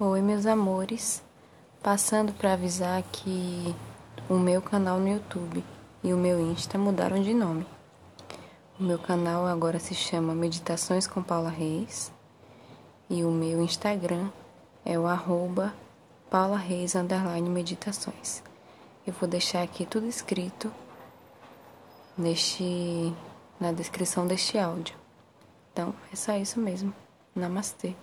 Oi, meus amores. Passando para avisar que o meu canal no YouTube e o meu Insta mudaram de nome. O meu canal agora se chama Meditações com Paula Reis e o meu Instagram é o arroba Paula Reis Meditações. Eu vou deixar aqui tudo escrito neste, na descrição deste áudio. Então, é só isso mesmo. Namastê.